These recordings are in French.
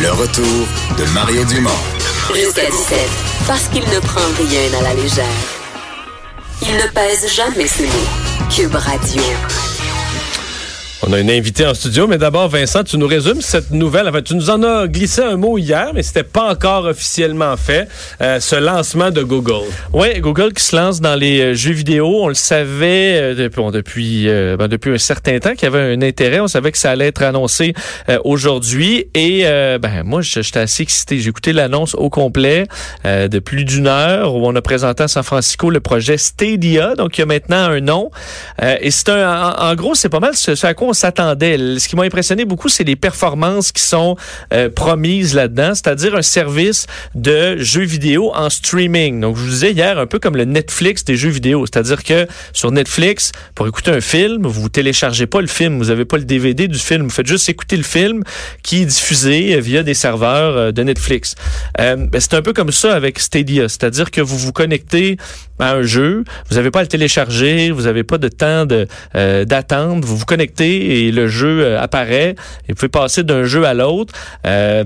Le retour de Mario Dumont. Jusqu'à 17, parce qu'il ne prend rien à la légère. Il ne pèse jamais ses mots. Cube Radio. On a une invitée en studio, mais d'abord, Vincent, tu nous résumes cette nouvelle. Enfin, tu nous en as glissé un mot hier, mais c'était pas encore officiellement fait. Euh, ce lancement de Google. Oui, Google qui se lance dans les euh, jeux vidéo. On le savait euh, depuis, depuis, ben, depuis un certain temps qu'il y avait un intérêt. On savait que ça allait être annoncé aujourd'hui. Et ben moi, j'étais assez excité. J'ai écouté l'annonce au complet de plus d'une heure où on a présenté à San Francisco le projet Stadia, donc il y a maintenant un nom. et c'est un, en, gros, c'est pas mal ce, ce à quoi on s'attendait. Ce qui m'a impressionné beaucoup, c'est les performances qui sont euh, promises là-dedans, c'est-à-dire un service de jeux vidéo en streaming. Donc, je vous disais hier, un peu comme le Netflix des jeux vidéo, c'est-à-dire que sur Netflix, pour écouter un film, vous téléchargez pas le film, vous n'avez pas le DVD du film, vous faites juste écouter le film qui est diffusé via des serveurs euh, de Netflix. Euh, ben, c'est un peu comme ça avec Stadia, c'est-à-dire que vous vous connectez à un jeu, vous n'avez pas à le télécharger, vous n'avez pas de temps de d'attente, vous vous connectez et le jeu euh, apparaît. Et vous pouvez passer d'un jeu à l'autre euh,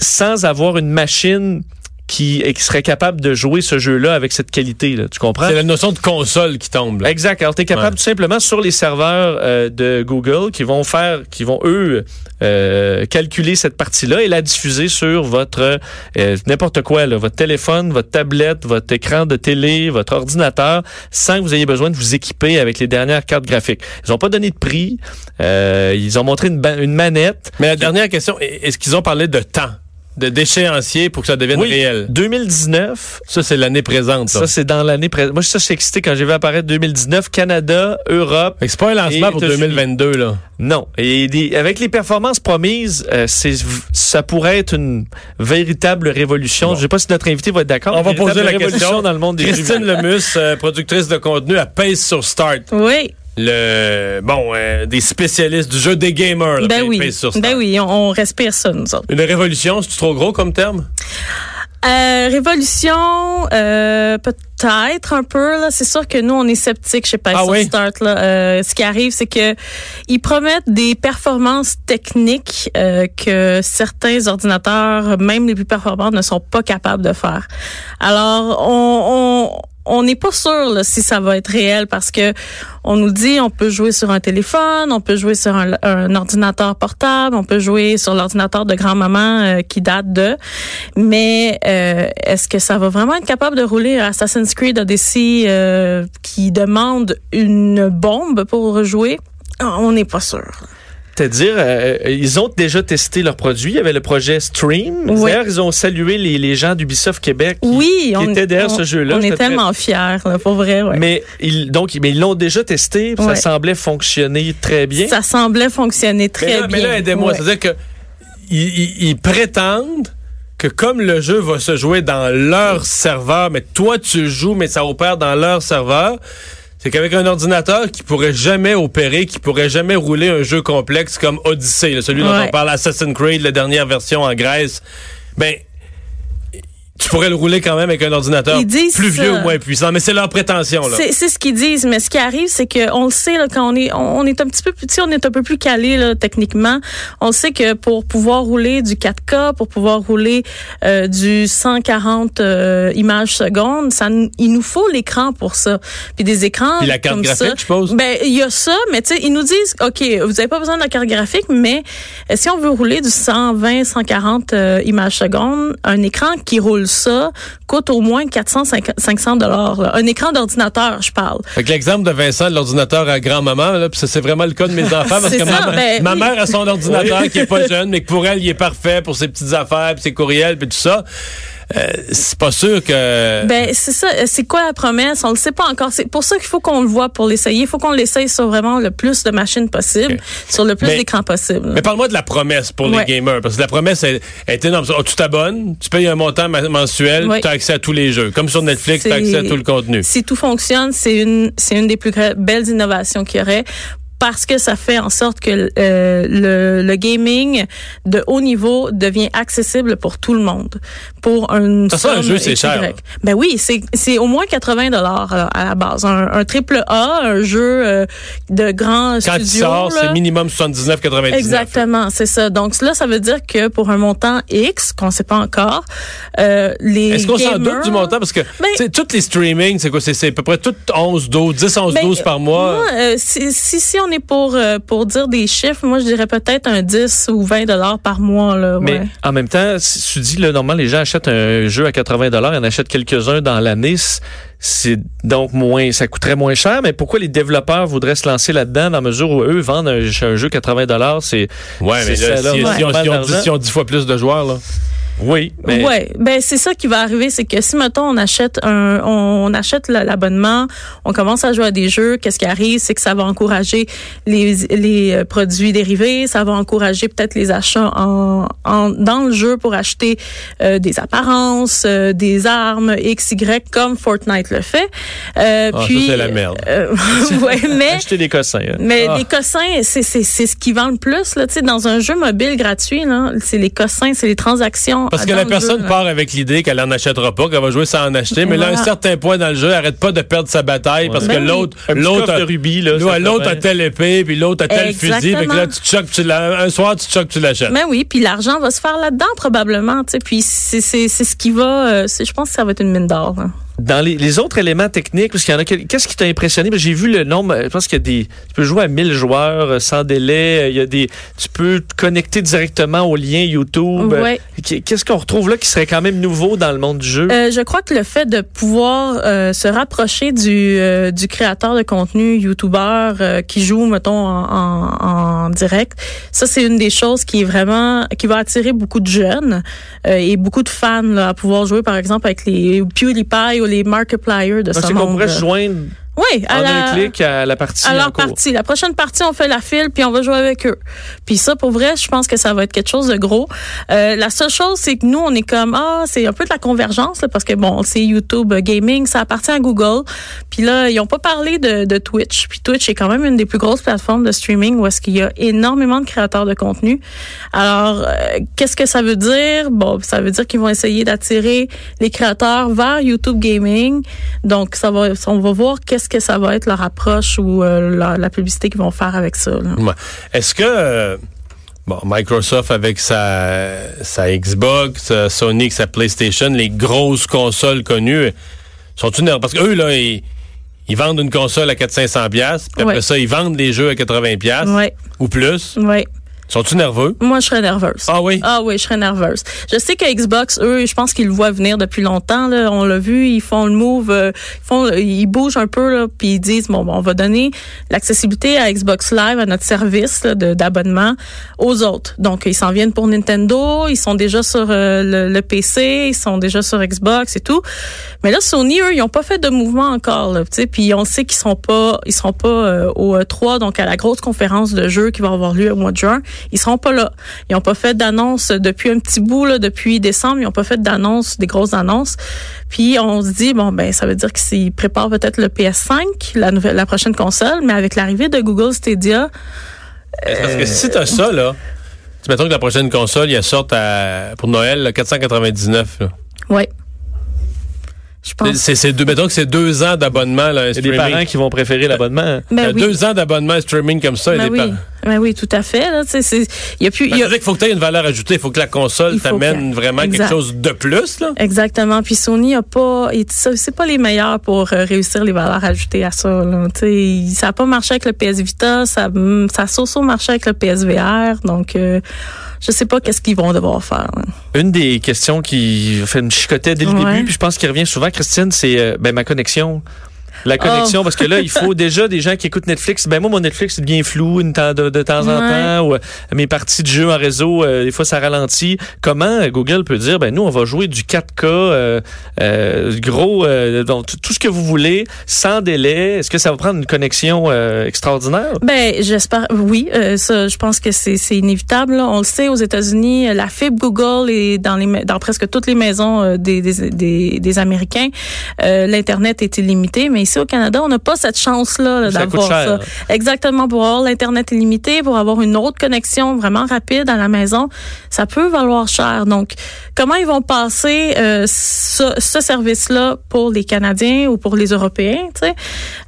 sans avoir une machine qui, qui serait capable de jouer ce jeu-là avec cette qualité. Là. Tu comprends? C'est la notion de console qui tombe. Exact. Alors, tu es capable tout simplement sur les serveurs euh, de Google qui vont faire, qui vont eux euh, calculer cette partie-là et la diffuser sur votre euh, n'importe quoi, là, votre téléphone, votre tablette, votre écran de télé, votre ordinateur, sans que vous ayez besoin de vous équiper avec les dernières cartes graphiques. Ils n'ont pas donné de prix. ils ont montré une, une manette. Mais la dernière question, est-ce qu'ils ont parlé de temps? De d'échéancier pour que ça devienne oui, réel. 2019. Ça, c'est l'année présente. Ça, c'est dans l'année présente. Moi, ça, je suis excité quand j'ai vu apparaître 2019, Canada, Europe. C'est pas un lancement pour 2022, là. Non. Et avec les performances promises, euh, c'est ça pourrait être une véritable révolution. Je sais pas si notre invité va être d'accord. On va poser la question dans le monde des Christine Lemus, euh, productrice de contenu, à pèse sur Start. Oui le bon euh, des spécialistes du jeu des gamers. ben oui, ben oui, on, respire ça nous autres. Une révolution, c'est trop gros comme terme? Euh, révolution, euh, peut-être un peu. Là, c'est sûr que nous on est sceptiques chez Pace ah Start. Là, euh, ce qui arrive, c'est que ils promettent des performances techniques euh, que certains ordinateurs, même les plus performants, ne sont pas capables de faire. Alors, on, on on n'est pas sûr si ça va être réel parce que on nous dit on peut jouer sur un téléphone, on peut jouer sur un, ordinateur portable, on peut jouer sur l'ordinateur de grand-maman euh, qui date de. Mais euh, est-ce que ça va vraiment être capable de rouler? Assassin's Creed Odyssey euh, qui demande une bombe pour jouer? On n'est pas sûr à dire euh, euh, ils ont déjà testé leurs produits. Il y avait le projet Stream. D'ailleurs, ils ont salué les, les gens d'Ubisoft Québec qui, oui, qui étaient derrière ce jeu-là. On est tellement fiers, pour vrai. Ouais. Mais ils, donc, mais ils l'ont déjà testé. Ça semblait fonctionner très bien. Ça semblait fonctionner très mais là, bien. Mais là, aidez-moi. C'est-à-dire que ils, prétendent que comme le jeu va se jouer dans leur serveur, mais toi tu joues, mais ça opère dans leur serveur, c'est qu'avec un ordinateur qui pourrait jamais opérer, qui pourrait jamais rouler un jeu complexe comme Odyssey, celui dont on parle Assassin's Creed, la dernière version en Grèce, ben tu pourrais le rouler quand même avec un ordinateur plus vieux ou moins puissant, mais c'est leur prétention. là. C'est ce qu'ils disent, mais ce qui arrive, c'est qu'on le sait là, quand on est on, est un petit peu plus, on est un peu plus calé là, techniquement. On sait que pour pouvoir rouler du 4K, pour pouvoir rouler euh, du 140 euh, images secondes, ça, il nous faut l'écran pour ça. Puis des écrans Puis la carte comme graphique, ça, je suppose. Ben il y a ça, mais tu sais, ils nous disent, ok, vous avez pas besoin de la carte graphique, mais si on veut rouler du 120, 140 euh, images secondes, un écran qui roule ça coûte au moins 400, 500 dollars. Un écran d'ordinateur, je parle. Avec l'exemple de Vincent, de l'ordinateur à grand-maman, c'est vraiment le cas de mes enfants parce que ben ma, mère a son ordinateur qui est pas jeune, mais que pour elle, il est parfait pour ses petites affaires, puis ses courriels, puis tout ça. Euh, c'est pas sûr que. Ben c'est ça. C'est quoi la promesse? On le sait pas encore. C'est pour ça qu'il faut qu'on le voit pour l'essayer. Il faut qu'on l'essaye sur vraiment le plus de machines possible, sur le plus d'écrans possible. Mais parle-moi de la promesse pour les gamers, parce que la promesse est, est énorme. Oh, tu t'abonnes, tu payes un montant mensuel, tu as accès à tous les jeux. Comme sur Netflix, tu as accès à tout le contenu. Si tout fonctionne, c'est une c'est une des plus belles innovations qu'il y aurait parce que ça fait en sorte que euh, le, le, gaming de haut niveau devient accessible pour tout le monde. Pour un, ça, un jeu, c'est cher. Ben oui, c'est, c'est au moins 80 dollars euh, à la base. Un, triple A, un jeu euh, de grand Quand studio. Quand il sort, c'est minimum 79,99. Exactement, c'est ça. Donc là, ça veut dire que pour un montant X, qu'on sait pas encore, euh, les Est-ce qu'on s'en doute du montant? Parce que ben, tous les streaming, c'est quoi? C'est, à peu près tout 11, 12, 10, 11, 12 par mois. Moi, si, si, si on est pour, pour dire des chiffres, moi, je dirais peut-être un 10 ou 20 dollars par mois. Là, Mais en même temps, si tu dis, là, normalement, les gens achètent un jeu à 80 dollars, ils en achètent quelques-uns dans l'année. C'est donc moins, ça coûterait moins cher. Mais pourquoi les développeurs voudraient se lancer là-dedans dans la mesure où eux vendent un, jeu 80 dollars, c'est ouais, mais là, si, si, on, dit, 10 fois plus de joueurs là. Oui, mais ouais, ben c'est ça qui va arriver, c'est que si mettons on achète un, on, achète l'abonnement, on commence à jouer à des jeux, qu'est-ce qui arrive, c'est que ça va encourager les, les euh, produits dérivés, ça va encourager peut-être les achats en, en, dans le jeu pour acheter euh, des apparences, euh, des armes X, Y comme Fortnite le fait. Euh, ah, puis c'est la merde. ouais, mais acheter des cossins. Hein. Mais ah. des cossins, c'est c'est c'est ce qui vend le plus là, tu sais dans un jeu mobile gratuit là, c'est les cossins, c'est les transactions parce que la personne part avec l'idée qu'elle en achètera pas, qu'elle va jouer sans en acheter, mais là, à un certain point dans le jeu, elle arrête pas de perdre sa bataille parce que ben l'autre, l'autre a, rubis, l'autre a telle épée, puis l'autre a tel fusil, que là, tu choques, tu un soir, tu choques, tu l'achètes. Mais ben oui, puis l'argent va se faire là-dedans probablement, tu sais, puis c'est, c'est, c'est ce qui va, euh, je pense que ça va être une mine d'or. Hein. Dans les, les, autres éléments techniques, parce qu'il y en a, qu'est-ce qui t'a impressionné? J'ai vu le nombre, je pense qu'il y a des, tu peux jouer à 1000 joueurs euh, sans délai, euh, il y a des, tu peux te connecter directement au lien YouTube. Ouais. Qu'est-ce qu'on retrouve là qui serait quand même nouveau dans le monde du jeu? Euh, je crois que le fait de pouvoir euh, se rapprocher du, euh, du créateur de contenu, YouTuber, qui joue, mettons, en, en, direct, ça, c'est une des choses qui est vraiment, qui va attirer beaucoup de jeunes et beaucoup de fans là, à pouvoir jouer, par exemple, avec les PewDiePie ou les Markiplier de ce monde. pourrait se joindre oui, à la, un clic à la partie. À leur partie. La prochaine partie, on fait la file puis on va jouer avec eux. Puis ça, pour vrai, je pense que ça va être quelque chose de gros. Euh, la seule chose, c'est que nous, on est comme ah, c'est un peu de la convergence là, parce que bon, c'est YouTube Gaming, ça appartient à Google. Puis là, ils ont pas parlé de, de Twitch. Puis Twitch est quand même une des plus grosses plateformes de streaming où est-ce qu'il y a énormément de créateurs de contenu. Alors, euh, qu'est-ce que ça veut dire? Bon, ça veut dire qu'ils vont essayer d'attirer les créateurs vers YouTube Gaming. Donc, ça va, on va voir qu'est-ce que ça va être leur approche ou euh, la, publicité qu'ils vont faire avec ça. Est-ce que euh, bon, Microsoft avec sa, sa Xbox, Sony avec sa PlayStation, les grosses consoles connues, sont une parce qu'eux là ils, vendent une console à 400-500 puis après ça ils vendent les jeux à 80 ou plus. Oui. Sont-tu nerveux? Moi, je serais nerveuse. Ah oui? Ah oui, je serais nerveuse. Je sais que Xbox, eux, je pense qu'ils le voient venir depuis longtemps. Là. On l'a vu, ils font le move, euh, ils, font, ils bougent un peu, là, puis ils disent, bon, on va donner l'accessibilité à Xbox Live, à notre service d'abonnement aux autres. Donc, ils s'en viennent pour Nintendo, ils sont déjà sur euh, le, PC, ils sont déjà sur Xbox et tout. Mais là, Sony, eux, ils n'ont pas fait de mouvement encore. Là, puis on sait qu'ils sont pas, ils seront pas euh, au E3, donc à la grosse conférence de jeux qui va avoir lieu au mois de juin. Ils seront pas là. Ils n'ont pas fait d'annonce depuis un petit bout, là, depuis décembre. Ils n'ont pas fait d'annonce, des grosses annonces. Puis on se dit, bon, ben ça veut dire qu'ils préparent peut-être le PS5, la, nouvelle, la prochaine console, mais avec l'arrivée de Google Stadia... Parce que si tu as ça, là, tu mettons que la prochaine console, il sorte à, pour Noël, là, 499. Oui. C'est deux, mettons que c'est deux ans d'abonnement. Il y a des parents qui vont préférer l'abonnement. Ben deux ans d'abonnement streaming comme ça. Ben oui. Ben oui, tout à fait. Là, il y a plus. Ben, il faut que tu aies une valeur ajoutée. Il faut que la console t'amène vraiment quelque chose de plus. Là. Exactement. Puis Sony a pas. C'est pas les meilleurs pour euh, réussir les valeurs ajoutées à ça. Là. Ça n'a pas marché avec le PS Vita. Ça, ça a so marché avec le PSVR. Donc. Euh, je sais pas qu'est-ce qu'ils vont devoir faire. Une des questions qui fait une chicotait dès le début, puis je pense qu'il revient souvent, Christine, c'est euh, ben, ma connexion. La connexion, oh. parce que là, il faut déjà des gens qui écoutent Netflix. Ben moi, mon Netflix, bien flou de, de, temps en temps. Ou, euh, mes parties de jeu en réseau, euh, des fois, ça ralentit. Comment Google peut dire, ben nous, on va jouer du 4K, euh, gros, donc tout ce que vous voulez, sans délai. Est-ce que ça va prendre une connexion extraordinaire? Ben j'espère, oui. ça, je pense que c'est inévitable. On le sait, aux États-Unis, la fibre Google est dans, les, dans presque toutes les maisons des, des, des, des Américains. L'Internet est illimité, mais ici au Canada, on n'a pas cette chance-là d'avoir ça. Exactement, pour avoir l'Internet illimité, pour avoir une autre connexion vraiment rapide à la maison, ça peut valoir cher. Donc, comment ils vont passer euh, ce, ce service-là pour les Canadiens ou pour les Européens, tu sais,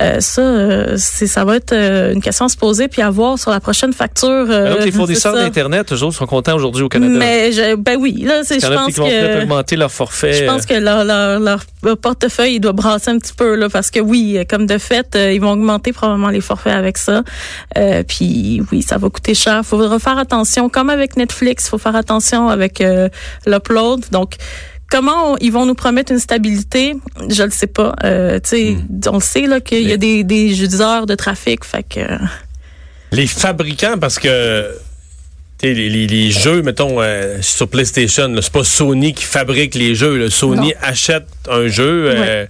euh, ça, euh, ça va être euh, une question à se poser puis à voir sur la prochaine facture. Alors les fournisseurs d'Internet, eux autres, sont contents aujourd'hui au Canada. Mais, je, ben oui, là, c'est, je pense qui vont que... augmenter leur forfait. Je pense que leur, leur, leur, portefeuille, il doit brasser un petit peu, là, parce que oui, comme de fait, ils vont augmenter probablement les forfaits avec ça. Euh, puis oui, ça va coûter cher. Il faudra faire attention, comme avec Netflix, il faut faire attention avec euh, l'upload. Donc, comment ils vont nous promettre une stabilité, je le sais pas. Euh, tu hmm. on sait là qu'il y a des, des heures de trafic, fait que. Les fabricants, parce que les, les, jeux, mettons, euh, sur PlayStation, c'est pas Sony qui fabrique les jeux. Sony achète un jeu. Euh,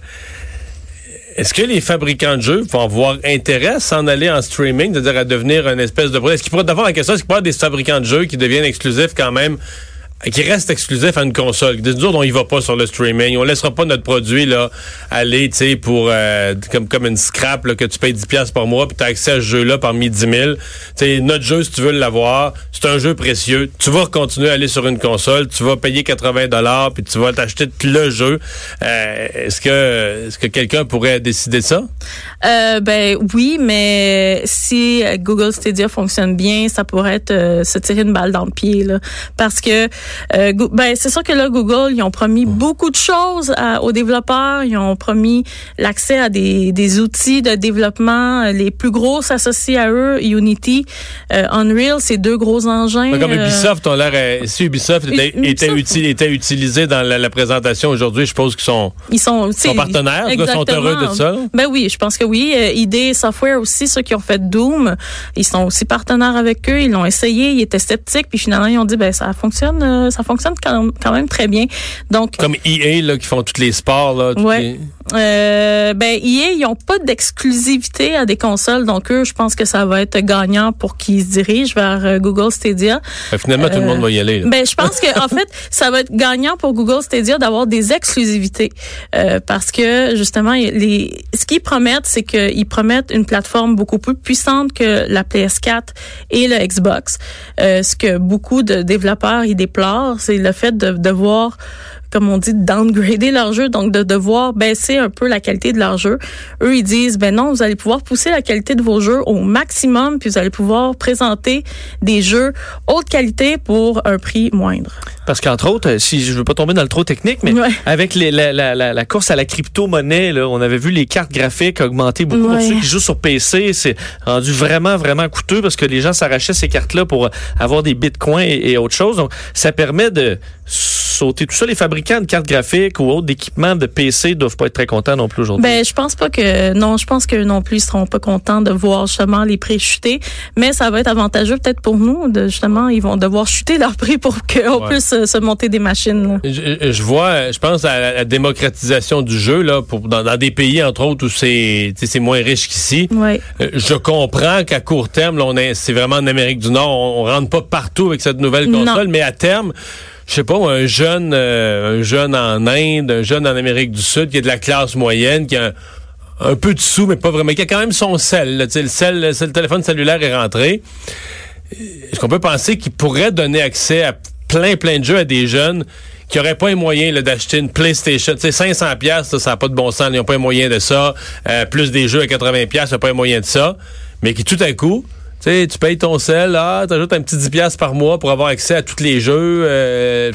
est-ce que les fabricants de jeux vont avoir intérêt à s'en aller en streaming, c'est-à-dire à devenir une espèce de? Est-ce qu'il pourrait d'abord la question, est-ce qu'il pourrait y avoir des fabricants de jeux qui deviennent exclusifs quand même qui reste exclusif à une console. Nous autres, on y va pas sur le streaming. On laissera pas notre produit là aller, tu sais, pour euh, comme comme une scrap là, que tu payes 10 pièces par mois puis tu as accès à ce jeu-là parmi 10 000. Tu sais, notre jeu, si tu veux l'avoir, c'est un jeu précieux. Tu vas continuer à aller sur une console, tu vas payer 80 dollars puis tu vas t'acheter le jeu. Euh, est-ce que est-ce que quelqu'un pourrait décider ça? Euh, Ben oui, mais si Google Stadia fonctionne bien, ça pourrait être se tirer une balle dans le pied là, parce que euh, ben c'est sûr que là Google ils ont promis beaucoup de choses aux développeurs, ils ont promis l'accès à des, des outils de développement euh, les plus gros s'associent à eux, Unity, euh, Unreal, c'est deux gros engins. comme Ubisoft, on l'air si Ubisoft était, était, utilisé dans la, présentation aujourd'hui, je suppose qu'ils sont ils sont, sont partenaires, ils sont heureux de ça. Ben oui, je pense que oui, ID Software aussi ceux qui ont fait Doom, ils sont aussi partenaires avec eux, ils l'ont essayé, ils étaient sceptiques puis finalement ils ont dit ben ça fonctionne ça fonctionne quand, même très bien. Donc comme EA là qui font tous les sports là. Ouais. Euh, ben EA ils ont pas d'exclusivité à des consoles donc eux je pense que ça va être gagnant pour qu'ils se dirigent vers euh, Google Stadia. Ben, finalement tout le monde va y aller. Ben je pense que en fait ça va être gagnant pour Google Stadia d'avoir des exclusivités euh, parce que justement les ce qu'ils promettent c'est qu'ils promettent une plateforme beaucoup plus puissante que la PS4 et le Xbox. Euh, ce que beaucoup de développeurs y déplorent c'est le fait de devoir comme on dit, downgrader leur jeu, donc de devoir baisser un peu la qualité de leur jeu. Eux, ils disent, ben non, vous allez pouvoir pousser la qualité de vos jeux au maximum, puis vous allez pouvoir présenter des jeux haute qualité pour un prix moindre. Parce qu'entre autres, si je veux pas tomber dans le trop technique, mais avec les, la, la, la, la, course à la crypto-monnaie, on avait vu les cartes graphiques augmenter beaucoup pour ceux qui jouent sur PC. C'est rendu vraiment, vraiment coûteux parce que les gens s'arrachaient ces cartes-là pour avoir des bitcoins et, et autre chose. Donc, ça permet de sauter tout ça. Les fabricants de cartes graphiques ou autres d'équipements de PC doivent pas être très contents non plus aujourd'hui. Ben, je pense pas que non, je pense que non plus ils seront pas contents de voir justement les prix chuter, mais ça va être avantageux peut-être pour nous de justement ils vont devoir chuter leur prix pour qu'on puisse se monter des machines. Je, vois, je pense à la, démocratisation du jeu là pour dans, des pays entre autres où c'est c'est moins riche qu'ici. Ouais. Euh, je comprends qu'à court terme, là, on est c'est vraiment en Amérique du Nord, on, on rentre pas partout avec cette nouvelle console, mais à terme je sais pas, un jeune, euh, un jeune en Inde, un jeune en Amérique du Sud qui est de la classe moyenne, qui a un, peu de sous, mais pas vraiment, qui a quand même son sel. le, sel le téléphone cellulaire est rentré. Est-ce qu'on peut penser qu'il pourrait donner accès à plein, plein de jeux à des jeunes qui n'auraient pas les moyens d'acheter une PlayStation? Tu sais, 500 pièces, ça n'a pas de bon sens. Ils n'ont pas les moyens de ça. Euh, plus des jeux à 80 pièces, n'ont pas les moyens de ça. Mais qui tout à coup tu sais, tu payes ton sel, ah, t'ajoutes un petit 10 piastres par mois pour avoir accès à tous les jeux. Euh,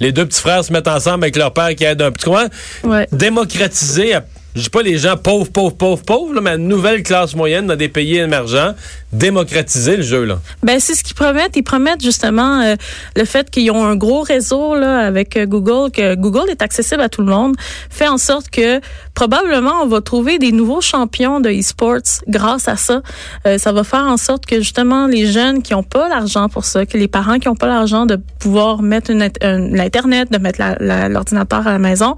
les deux petits frères se mettent ensemble avec leur père qui aide un petit coin. Ouais. Démocratiser je dis pas les gens pauvres, pauvres, pauvres, pauvres, mais une nouvelle classe moyenne dans des pays émergents, démocratiser le jeu. Là. Ben, c'est ce qu'ils promettent. Ils promettent justement euh, le fait qu'ils ont un gros réseau là, avec euh, Google, que Google est accessible à tout le monde, fait en sorte que probablement on va trouver des nouveaux champions de e-sports grâce à ça. Euh, ça va faire en sorte que justement les jeunes qui n'ont pas l'argent pour ça, que les parents qui n'ont pas l'argent de pouvoir mettre l'internet, de mettre l'ordinateur à la maison,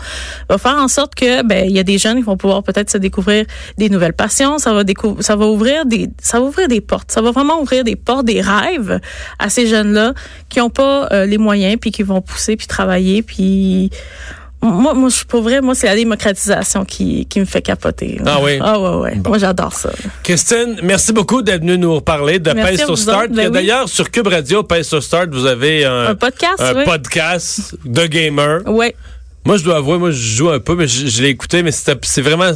va faire en sorte que ben y a des jeunes vont pouvoir peut-être se découvrir des nouvelles passions. Ça va ça va ouvrir des, ça va ouvrir des portes. Ça va vraiment ouvrir des portes, des rêves à ces jeunes-là qui n'ont pas euh, les moyens puis qui vont pousser puis travailler puis moi, moi, je suis pour vrai, moi, c'est la démocratisation qui, qui me fait capoter. Ah oui? Ah ouais, ouais. Moi, j'adore ça. Christine, merci beaucoup d'être venue nous parler de Merci Pace to Start. ben oui. D'ailleurs, sur Cube Radio, Pace to Start, vous avez un, Un podcast, un oui. podcast de gamer. Ouais. Moi, je dois avouer, moi, je joue un peu, mais je, je l'ai écouté, mais c'était- c'est vraiment...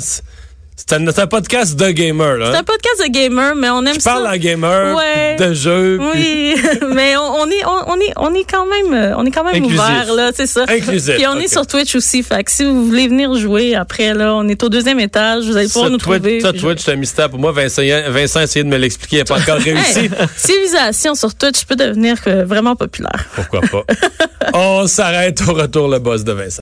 C'est un, podcast de gamer, là. C'est un podcast de gamer, mais on aime Je ça. parle en gamer, Ouais. de jeux, puis Oui, mais on, on est on, on est on est quand même euh, on est quand même Inclusif. ouvert là, c'est ça. Inclusif, Puis on est sur Twitch aussi, fait que si vous voulez venir jouer après là, on est au deuxième étage, vous allez pouvoir ça, nous Twitch, trouver. ça, Twitch, c'est un mystère pour moi. Vincent, Vincent a essayé de me l'expliquer, il n'a pas encore réussi. Hey, civilisation sur Twitch peut devenir euh, vraiment populaire. Pourquoi pas? On s'arrête au retour, le boss de Vincent.